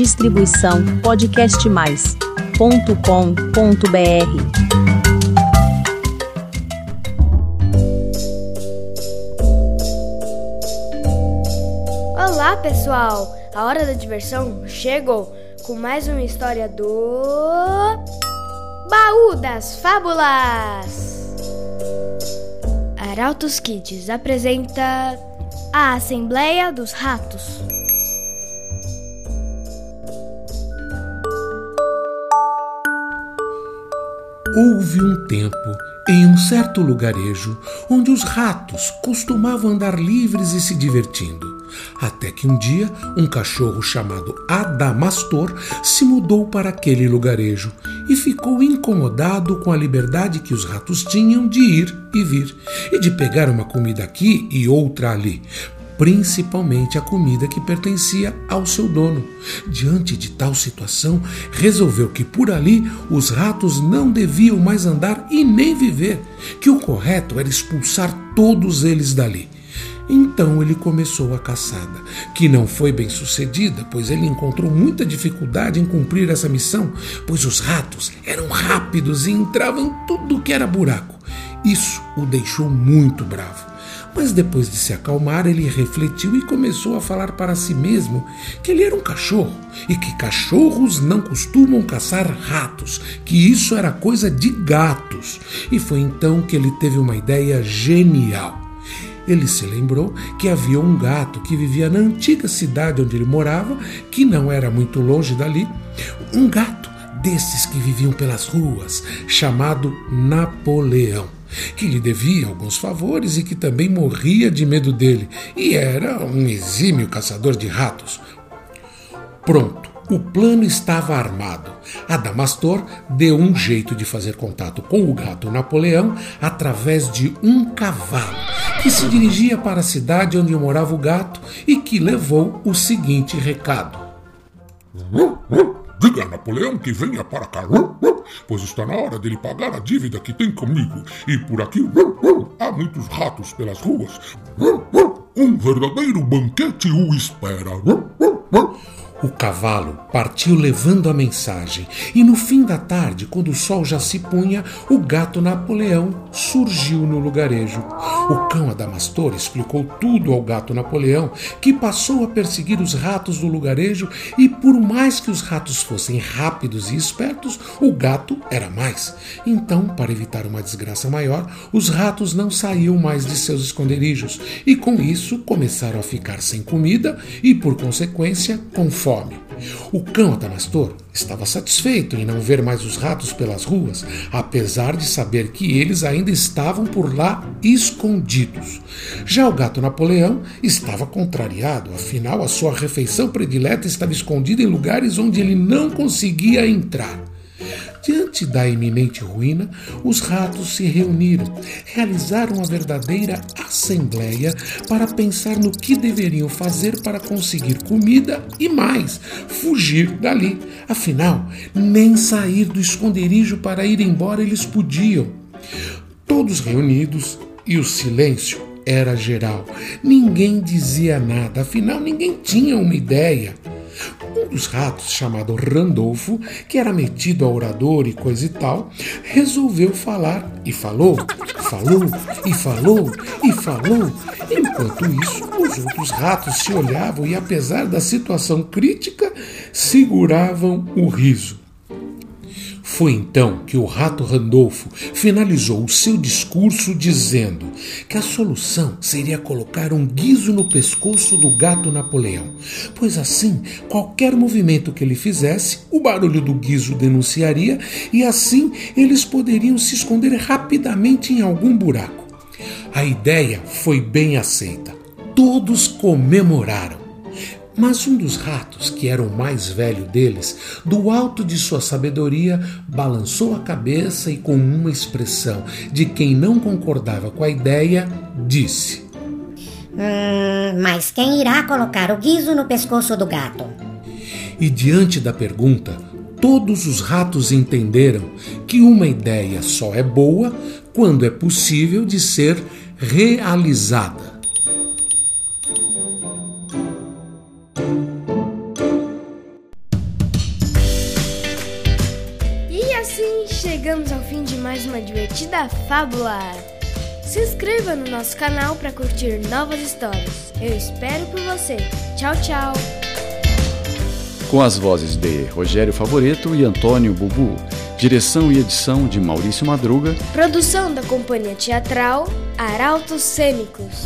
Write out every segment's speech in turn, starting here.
Distribuição podcastmais.com.br. Olá, pessoal! A hora da diversão chegou com mais uma história do Baú das Fábulas. Arautos Kids apresenta a Assembleia dos Ratos. Houve um tempo, em um certo lugarejo, onde os ratos costumavam andar livres e se divertindo. Até que um dia, um cachorro chamado Adamastor se mudou para aquele lugarejo e ficou incomodado com a liberdade que os ratos tinham de ir e vir e de pegar uma comida aqui e outra ali, principalmente a comida que pertencia ao seu dono. Diante de tal situação, resolveu que por ali os ratos não deviam mais andar e nem viver, que o correto era expulsar todos eles dali. Então ele começou a caçada, que não foi bem sucedida, pois ele encontrou muita dificuldade em cumprir essa missão, pois os ratos eram rápidos e entravam tudo que era buraco. Isso o deixou muito bravo. Mas depois de se acalmar, ele refletiu e começou a falar para si mesmo que ele era um cachorro e que cachorros não costumam caçar ratos, que isso era coisa de gatos. E foi então que ele teve uma ideia genial. Ele se lembrou que havia um gato que vivia na antiga cidade onde ele morava, que não era muito longe dali, um gato desses que viviam pelas ruas, chamado Napoleão que lhe devia alguns favores e que também morria de medo dele, e era um exímio caçador de ratos. Pronto, o plano estava armado. Adamastor deu um jeito de fazer contato com o gato Napoleão através de um cavalo que se dirigia para a cidade onde morava o gato e que levou o seguinte recado. Diga a Napoleão que venha para cá, pois está na hora dele pagar a dívida que tem comigo. E por aqui há muitos ratos pelas ruas. Um verdadeiro banquete o espera. O cavalo partiu levando a mensagem, e no fim da tarde, quando o sol já se punha, o gato Napoleão surgiu no lugarejo. O cão Adamastor explicou tudo ao gato Napoleão, que passou a perseguir os ratos do lugarejo, e por mais que os ratos fossem rápidos e espertos, o gato era mais. Então, para evitar uma desgraça maior, os ratos não saíam mais de seus esconderijos, e com isso começaram a ficar sem comida e, por consequência, com fome. O cão Adamastor estava satisfeito em não ver mais os ratos pelas ruas, apesar de saber que eles ainda estavam por lá escondidos. Já o gato Napoleão estava contrariado, afinal, a sua refeição predileta estava escondida em lugares onde ele não conseguia entrar. Diante da iminente ruína, os ratos se reuniram, realizaram uma verdadeira assembleia para pensar no que deveriam fazer para conseguir comida e mais, fugir dali. Afinal, nem sair do esconderijo para ir embora eles podiam. Todos reunidos e o silêncio era geral. Ninguém dizia nada, afinal, ninguém tinha uma ideia. Um dos ratos, chamado Randolfo, que era metido a orador e coisa e tal, resolveu falar e falou, falou e falou e falou. Enquanto isso, os outros ratos se olhavam e, apesar da situação crítica, seguravam o riso. Foi então que o rato Randolfo finalizou o seu discurso dizendo que a solução seria colocar um guiso no pescoço do gato Napoleão, pois assim, qualquer movimento que ele fizesse, o barulho do guiso denunciaria e assim eles poderiam se esconder rapidamente em algum buraco. A ideia foi bem aceita. Todos comemoraram. Mas um dos ratos, que era o mais velho deles, do alto de sua sabedoria, balançou a cabeça e, com uma expressão de quem não concordava com a ideia, disse: Hum, mas quem irá colocar o guiso no pescoço do gato? E diante da pergunta, todos os ratos entenderam que uma ideia só é boa quando é possível de ser realizada. Chegamos ao fim de mais uma divertida fábula. Se inscreva no nosso canal para curtir novas histórias. Eu espero por você. Tchau, tchau. Com as vozes de Rogério Favoreto e Antônio Bubu. Direção e edição de Maurício Madruga. Produção da Companhia Teatral Arautos Cênicos.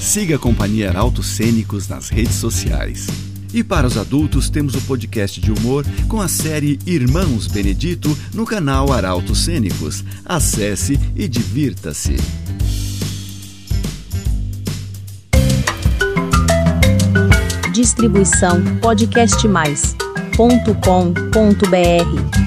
Siga a Companhia Arautos Cênicos nas redes sociais. E para os adultos, temos o podcast de humor com a série Irmãos Benedito no canal Arautos Cênicos. Acesse e divirta-se. Distribuição podcastmais.com.br